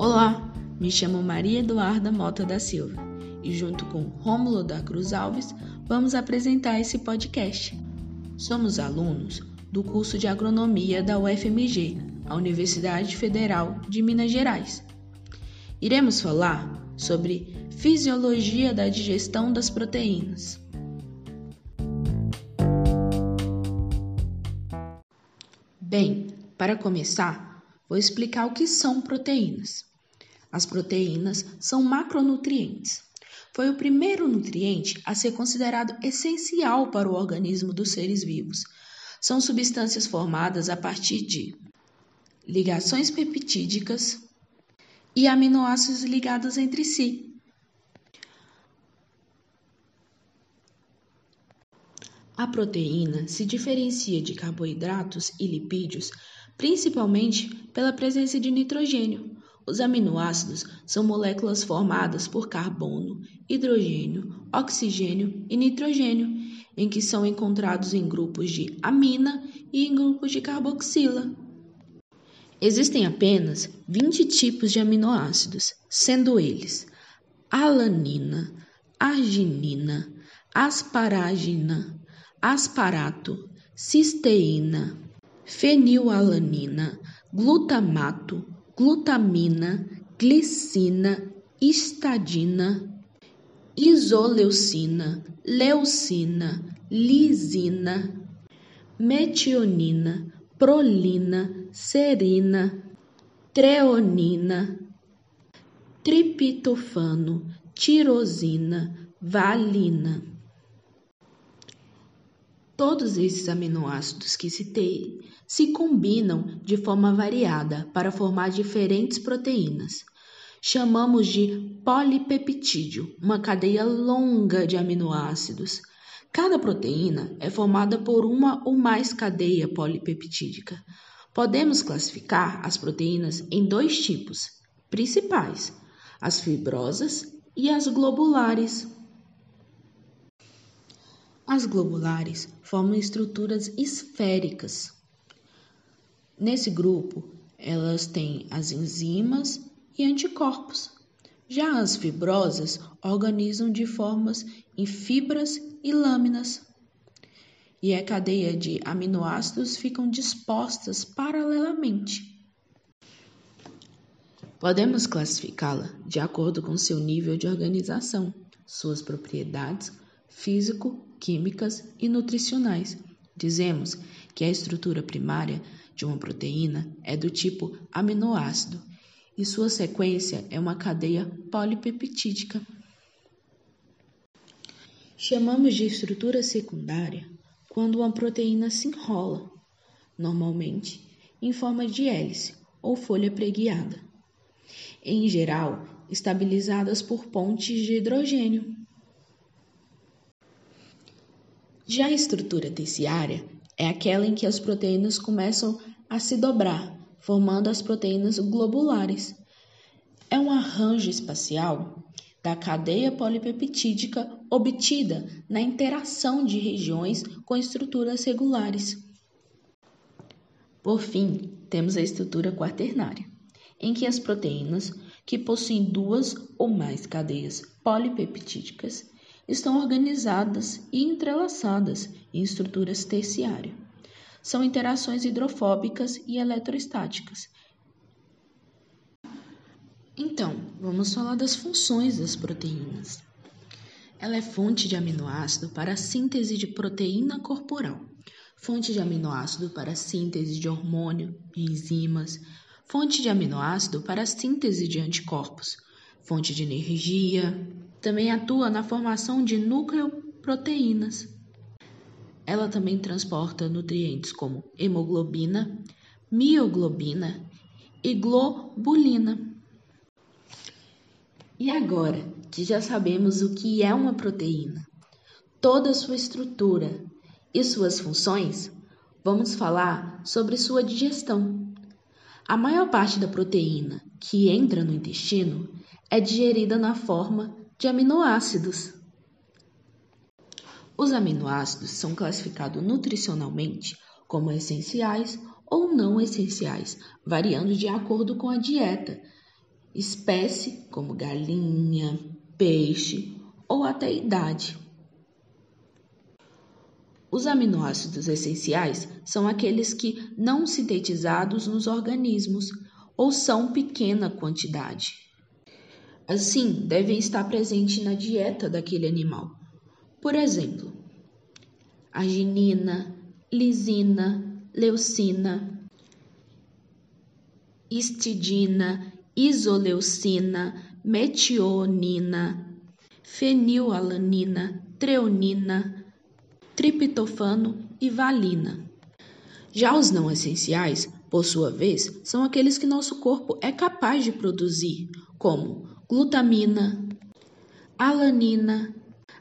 Olá, me chamo Maria Eduarda Mota da Silva e, junto com Rômulo da Cruz Alves, vamos apresentar esse podcast. Somos alunos do curso de Agronomia da UFMG, a Universidade Federal de Minas Gerais. Iremos falar sobre fisiologia da digestão das proteínas. Bem, para começar, vou explicar o que são proteínas. As proteínas são macronutrientes. Foi o primeiro nutriente a ser considerado essencial para o organismo dos seres vivos. São substâncias formadas a partir de ligações peptídicas e aminoácidos ligados entre si. A proteína se diferencia de carboidratos e lipídios principalmente pela presença de nitrogênio, os aminoácidos são moléculas formadas por carbono, hidrogênio, oxigênio e nitrogênio, em que são encontrados em grupos de amina e em grupos de carboxila. Existem apenas 20 tipos de aminoácidos, sendo eles alanina, arginina, asparagina, asparato, cisteína, fenilalanina, glutamato, glutamina, glicina, histadina, isoleucina, leucina, lisina, metionina, prolina, serina, treonina, triptofano, tirosina, valina. Todos esses aminoácidos que citei se combinam de forma variada para formar diferentes proteínas. Chamamos de polipeptídeo, uma cadeia longa de aminoácidos. Cada proteína é formada por uma ou mais cadeia polipeptídica. Podemos classificar as proteínas em dois tipos principais: as fibrosas e as globulares. As globulares formam estruturas esféricas. Nesse grupo, elas têm as enzimas e anticorpos. Já as fibrosas organizam de formas em fibras e lâminas. E a cadeia de aminoácidos ficam dispostas paralelamente. Podemos classificá-la de acordo com seu nível de organização, suas propriedades físico químicas e nutricionais. Dizemos que a estrutura primária de uma proteína é do tipo aminoácido e sua sequência é uma cadeia polipeptídica. Chamamos de estrutura secundária quando uma proteína se enrola, normalmente em forma de hélice ou folha preguiada, em geral estabilizadas por pontes de hidrogênio. Já a estrutura terciária é aquela em que as proteínas começam a se dobrar, formando as proteínas globulares. É um arranjo espacial da cadeia polipeptídica obtida na interação de regiões com estruturas regulares. Por fim, temos a estrutura quaternária, em que as proteínas que possuem duas ou mais cadeias polipeptídicas estão organizadas e entrelaçadas em estruturas terciárias. São interações hidrofóbicas e eletrostáticas. Então, vamos falar das funções das proteínas. Ela é fonte de aminoácido para a síntese de proteína corporal, fonte de aminoácido para a síntese de hormônio enzimas, fonte de aminoácido para a síntese de anticorpos, fonte de energia, também atua na formação de nucleoproteínas. Ela também transporta nutrientes como hemoglobina, mioglobina e globulina. E agora que já sabemos o que é uma proteína, toda a sua estrutura e suas funções, vamos falar sobre sua digestão. A maior parte da proteína que entra no intestino é digerida na forma de aminoácidos. Os aminoácidos são classificados nutricionalmente como essenciais ou não essenciais, variando de acordo com a dieta espécie, como galinha, peixe ou até idade. Os aminoácidos essenciais são aqueles que não sintetizados nos organismos ou são pequena quantidade. Assim, devem estar presentes na dieta daquele animal. Por exemplo, arginina, lisina, leucina, histidina, isoleucina, metionina, fenilalanina, treonina, triptofano e valina. Já os não essenciais, por sua vez, são aqueles que nosso corpo é capaz de produzir, como glutamina, alanina,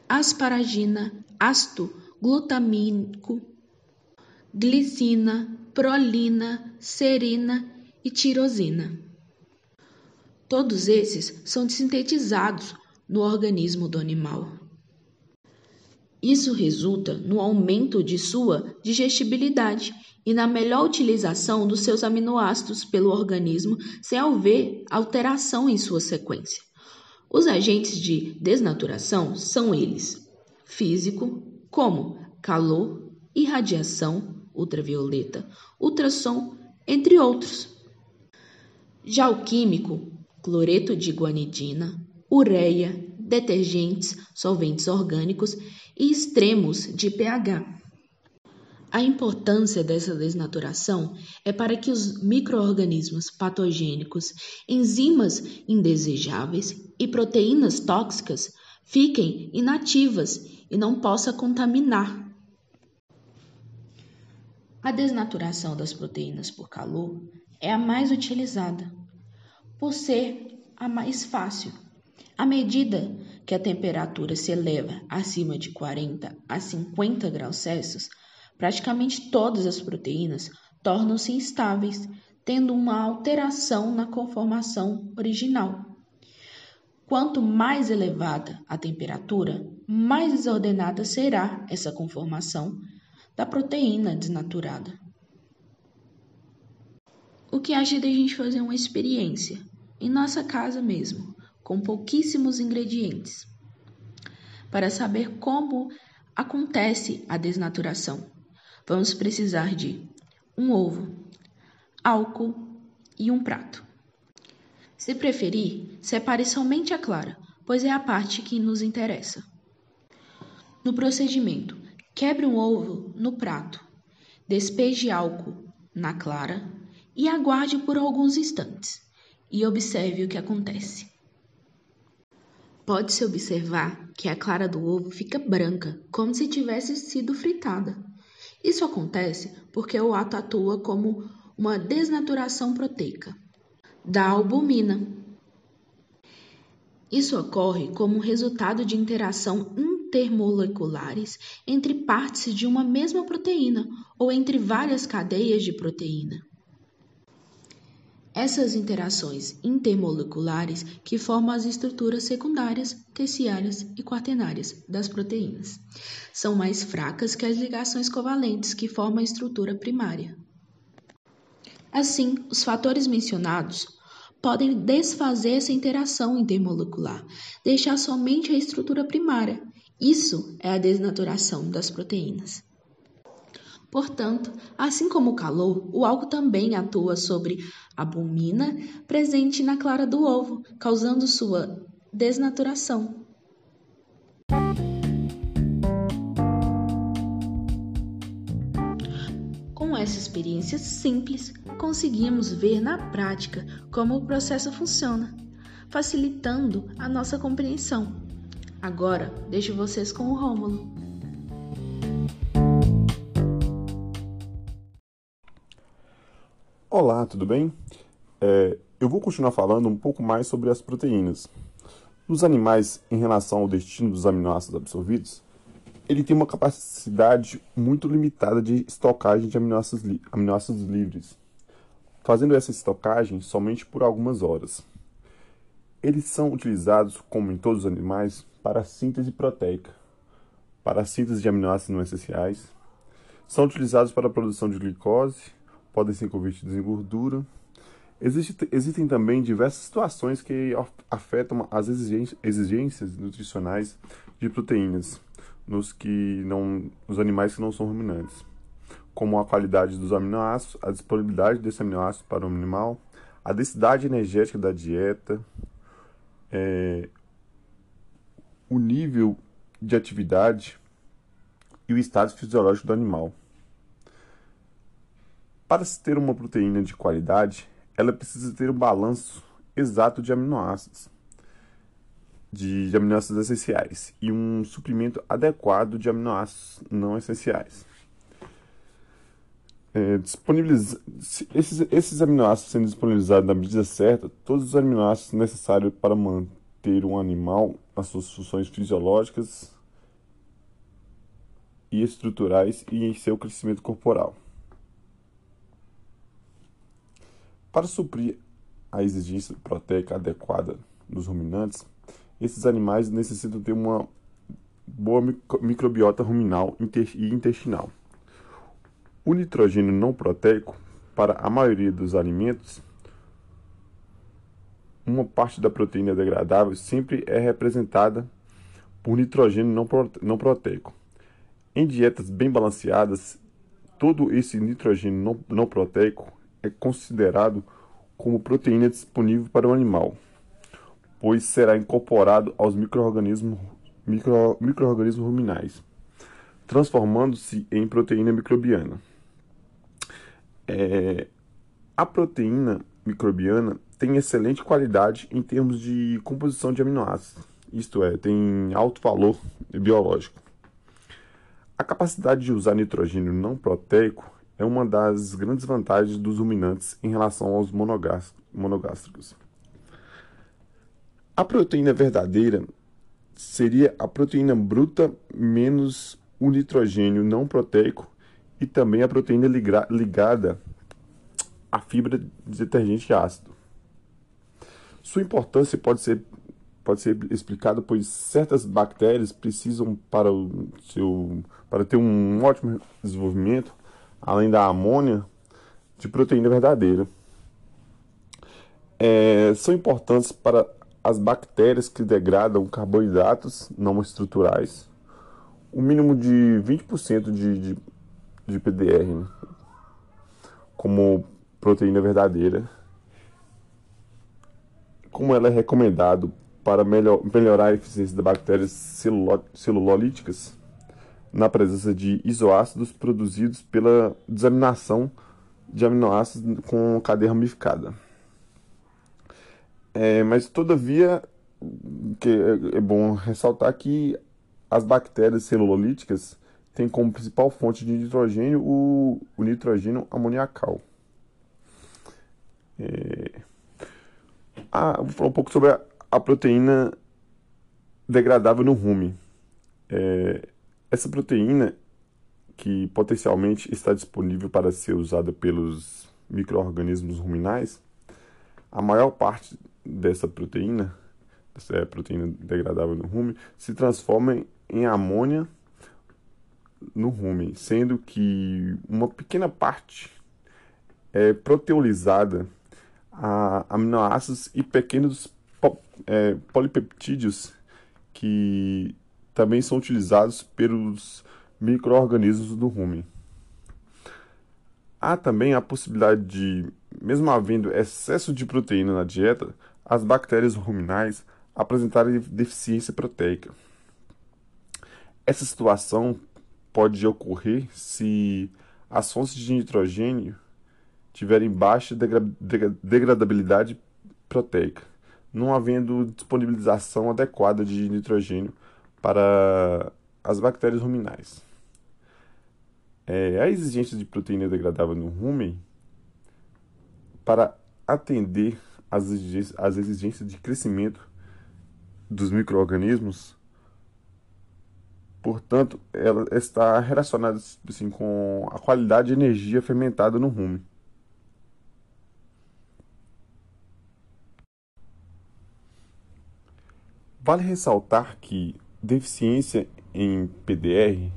asparagina, ácido glutamínico, glicina, prolina, serina e tirosina. Todos esses são sintetizados no organismo do animal. Isso resulta no aumento de sua digestibilidade e na melhor utilização dos seus aminoácidos pelo organismo sem haver alteração em sua sequência. Os agentes de desnaturação são eles: físico, como calor, irradiação ultravioleta, ultrassom, entre outros. Já o químico, cloreto de guanidina, ureia, detergentes, solventes orgânicos e extremos de pH. A importância dessa desnaturação é para que os microorganismos patogênicos, enzimas indesejáveis e proteínas tóxicas fiquem inativas e não possa contaminar. A desnaturação das proteínas por calor é a mais utilizada, por ser a mais fácil à medida que a temperatura se eleva acima de 40 a 50 graus Celsius, praticamente todas as proteínas tornam-se instáveis, tendo uma alteração na conformação original. Quanto mais elevada a temperatura, mais desordenada será essa conformação da proteína desnaturada. O que acha a gente fazer uma experiência em nossa casa mesmo? Com pouquíssimos ingredientes. Para saber como acontece a desnaturação, vamos precisar de um ovo, álcool e um prato. Se preferir, separe somente a clara, pois é a parte que nos interessa. No procedimento, quebre um ovo no prato, despeje álcool na clara e aguarde por alguns instantes e observe o que acontece. Pode-se observar que a clara do ovo fica branca, como se tivesse sido fritada. Isso acontece porque o ato atua como uma desnaturação proteica da albumina. Isso ocorre como resultado de interação intermoleculares entre partes de uma mesma proteína ou entre várias cadeias de proteína. Essas interações intermoleculares que formam as estruturas secundárias, terciárias e quaternárias das proteínas são mais fracas que as ligações covalentes que formam a estrutura primária. Assim, os fatores mencionados podem desfazer essa interação intermolecular, deixar somente a estrutura primária. Isso é a desnaturação das proteínas. Portanto, assim como o calor, o álcool também atua sobre a albumina presente na clara do ovo, causando sua desnaturação. Com essa experiência simples, conseguimos ver na prática como o processo funciona, facilitando a nossa compreensão. Agora, deixo vocês com o Rômulo. Olá, tudo bem? É, eu vou continuar falando um pouco mais sobre as proteínas. Nos animais, em relação ao destino dos aminoácidos absorvidos, ele tem uma capacidade muito limitada de estocagem de aminoácidos, li aminoácidos livres, fazendo essa estocagem somente por algumas horas. Eles são utilizados, como em todos os animais, para síntese proteica, para síntese de aminoácidos não essenciais, são utilizados para a produção de glicose podem ser convertidos em gordura Existe, existem também diversas situações que afetam as exigências nutricionais de proteínas nos, que não, nos animais que não são ruminantes, como a qualidade dos aminoácidos, a disponibilidade desse aminoácido para o animal, a densidade energética da dieta, é, o nível de atividade e o estado fisiológico do animal. Para se ter uma proteína de qualidade, ela precisa ter um balanço exato de aminoácidos, de, de aminoácidos essenciais e um suprimento adequado de aminoácidos não essenciais. É, esses, esses aminoácidos sendo disponibilizados na medida certa, todos os aminoácidos necessários para manter um animal nas suas funções fisiológicas e estruturais e em seu crescimento corporal. Para suprir a exigência proteica adequada nos ruminantes, esses animais necessitam ter uma boa microbiota ruminal e intestinal. O nitrogênio não proteico, para a maioria dos alimentos, uma parte da proteína degradável sempre é representada por nitrogênio não proteico. Em dietas bem balanceadas, todo esse nitrogênio não proteico é considerado como proteína disponível para o animal, pois será incorporado aos microorganismos micro, micro ruminais, transformando-se em proteína microbiana. É, a proteína microbiana tem excelente qualidade em termos de composição de aminoácidos, isto é, tem alto valor biológico. A capacidade de usar nitrogênio não proteico é uma das grandes vantagens dos ruminantes em relação aos monogástricos. A proteína verdadeira seria a proteína bruta menos o nitrogênio não proteico e também a proteína ligada à fibra de detergente ácido. Sua importância pode ser, pode ser explicada pois certas bactérias precisam para, o seu, para ter um ótimo desenvolvimento além da amônia, de proteína verdadeira. É, são importantes para as bactérias que degradam carboidratos não estruturais, o mínimo de 20% de, de, de PDR, né? como proteína verdadeira. Como ela é recomendado para melhor, melhorar a eficiência das bactérias celulolíticas, na presença de isoácidos produzidos pela desaminação de aminoácidos com cadeia ramificada. É, mas, todavia, que é, é bom ressaltar que as bactérias celulolíticas têm como principal fonte de nitrogênio o, o nitrogênio amoniacal. É... Ah, vou falar um pouco sobre a, a proteína degradável no rumen. É, essa proteína, que potencialmente está disponível para ser usada pelos micro-organismos ruminais, a maior parte dessa proteína, essa proteína degradável no rumen, se transforma em amônia no rumen, sendo que uma pequena parte é proteolizada a aminoácidos e pequenos é, polipeptídeos que também são utilizados pelos micro-organismos do rumen. Há também a possibilidade de, mesmo havendo excesso de proteína na dieta, as bactérias ruminais apresentarem deficiência proteica. Essa situação pode ocorrer se as fontes de nitrogênio tiverem baixa degradabilidade proteica, não havendo disponibilização adequada de nitrogênio para as bactérias ruminais. É, a exigência de proteína degradável no rumen para atender às exigências, exigências de crescimento dos micro-organismos, portanto, ela está relacionada assim, com a qualidade de energia fermentada no rumen. Vale ressaltar que Deficiência em PDR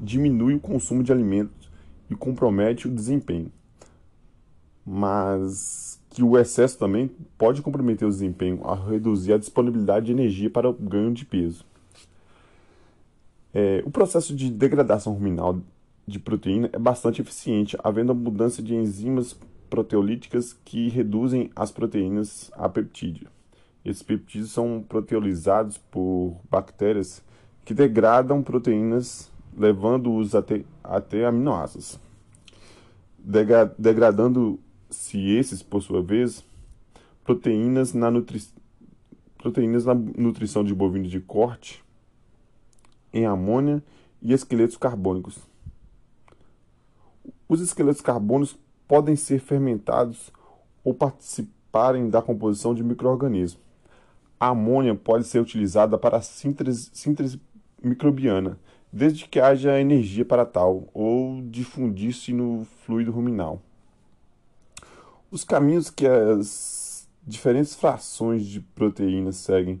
diminui o consumo de alimentos e compromete o desempenho. mas que o excesso também pode comprometer o desempenho ao reduzir a disponibilidade de energia para o ganho de peso. É, o processo de degradação ruminal de proteína é bastante eficiente, havendo a mudança de enzimas proteolíticas que reduzem as proteínas a peptídeo. Esses peptídeos são proteolizados por bactérias que degradam proteínas, levando-os até, até aminoácidos. Degra Degradando-se esses, por sua vez, proteínas na, nutri proteínas na nutrição de bovinos de corte em amônia e esqueletos carbônicos. Os esqueletos carbônicos podem ser fermentados ou participarem da composição de microorganismos. A amônia pode ser utilizada para a síntese, síntese microbiana, desde que haja energia para tal, ou difundir-se no fluido ruminal. Os caminhos que as diferentes frações de proteínas seguem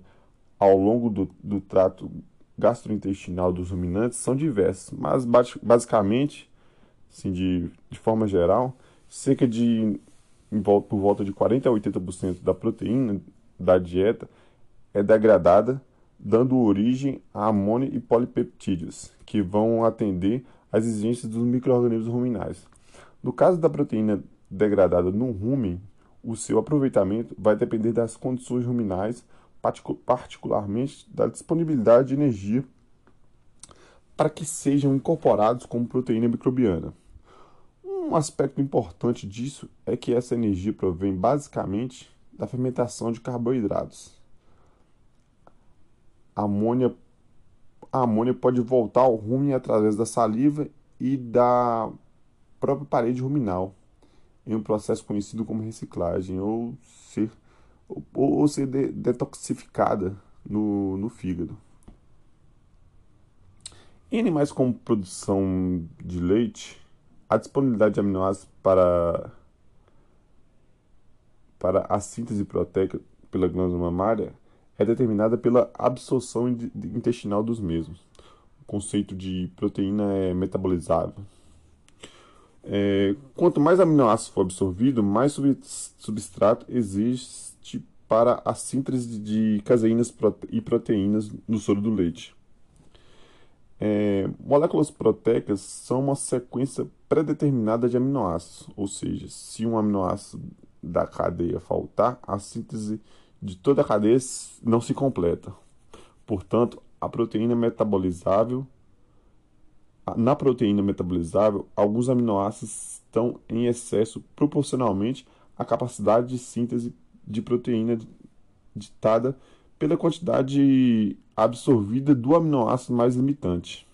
ao longo do, do trato gastrointestinal dos ruminantes são diversos, mas basicamente, assim, de, de forma geral, cerca de por volta de 40 a 80% da proteína da dieta é degradada, dando origem a amônia e polipeptídeos, que vão atender às exigências dos microrganismos ruminais. No caso da proteína degradada no rumen, o seu aproveitamento vai depender das condições ruminais, particularmente da disponibilidade de energia para que sejam incorporados como proteína microbiana. Um aspecto importante disso é que essa energia provém basicamente da fermentação de carboidratos. A amônia, a amônia pode voltar ao rumen através da saliva e da própria parede ruminal, em um processo conhecido como reciclagem, ou ser, ou, ou ser de, detoxificada no, no fígado. Em animais com produção de leite, a disponibilidade de aminoácidos para, para a síntese proteica pela glândula mamária é determinada pela absorção intestinal dos mesmos. O conceito de proteína é metabolizável. É, quanto mais aminoácido for absorvido, mais substrato existe para a síntese de caseínas e proteínas no soro do leite. É, moléculas proteicas são uma sequência predeterminada de aminoácidos, ou seja, se um aminoácido da cadeia faltar, a síntese de toda a cadeia não se completa. Portanto, a proteína metabolizável na proteína metabolizável, alguns aminoácidos estão em excesso proporcionalmente à capacidade de síntese de proteína ditada pela quantidade absorvida do aminoácido mais limitante.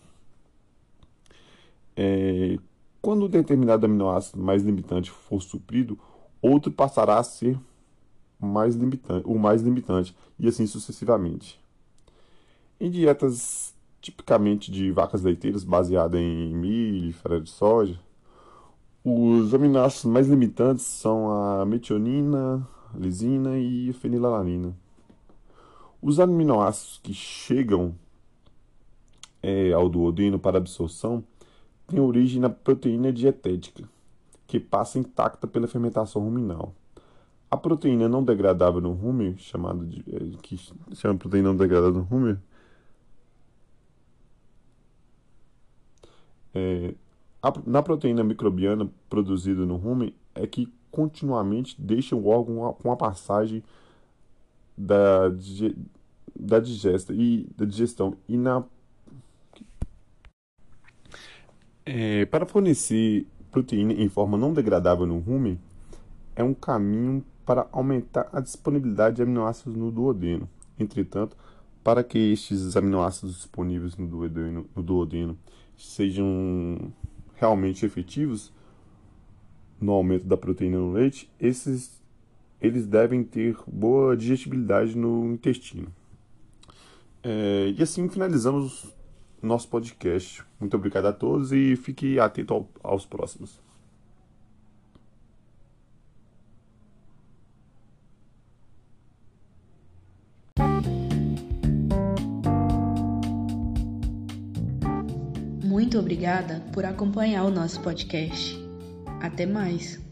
É, quando um determinado aminoácido mais limitante for suprido, outro passará a ser mais limitante, o mais limitante, e assim sucessivamente. Em dietas tipicamente de vacas leiteiras baseadas em milho e farelo de soja, os aminoácidos mais limitantes são a metionina, lisina e fenilalanina. Os aminoácidos que chegam é, ao duodeno para absorção têm origem na proteína dietética, que passa intacta pela fermentação ruminal. A proteína não degradável no rumen, chamada de, é, que chama proteína não degradável no rumen, é, a, na proteína microbiana produzida no rumen é que continuamente deixa o órgão com a passagem da, da digesta e da digestão e na é, para fornecer proteína em forma não degradável no rumen é um caminho para aumentar a disponibilidade de aminoácidos no duodeno. Entretanto, para que estes aminoácidos disponíveis no duodeno, no duodeno sejam realmente efetivos no aumento da proteína no leite, esses eles devem ter boa digestibilidade no intestino. É, e assim finalizamos nosso podcast. Muito obrigado a todos e fique atento ao, aos próximos. Obrigada por acompanhar o nosso podcast. Até mais!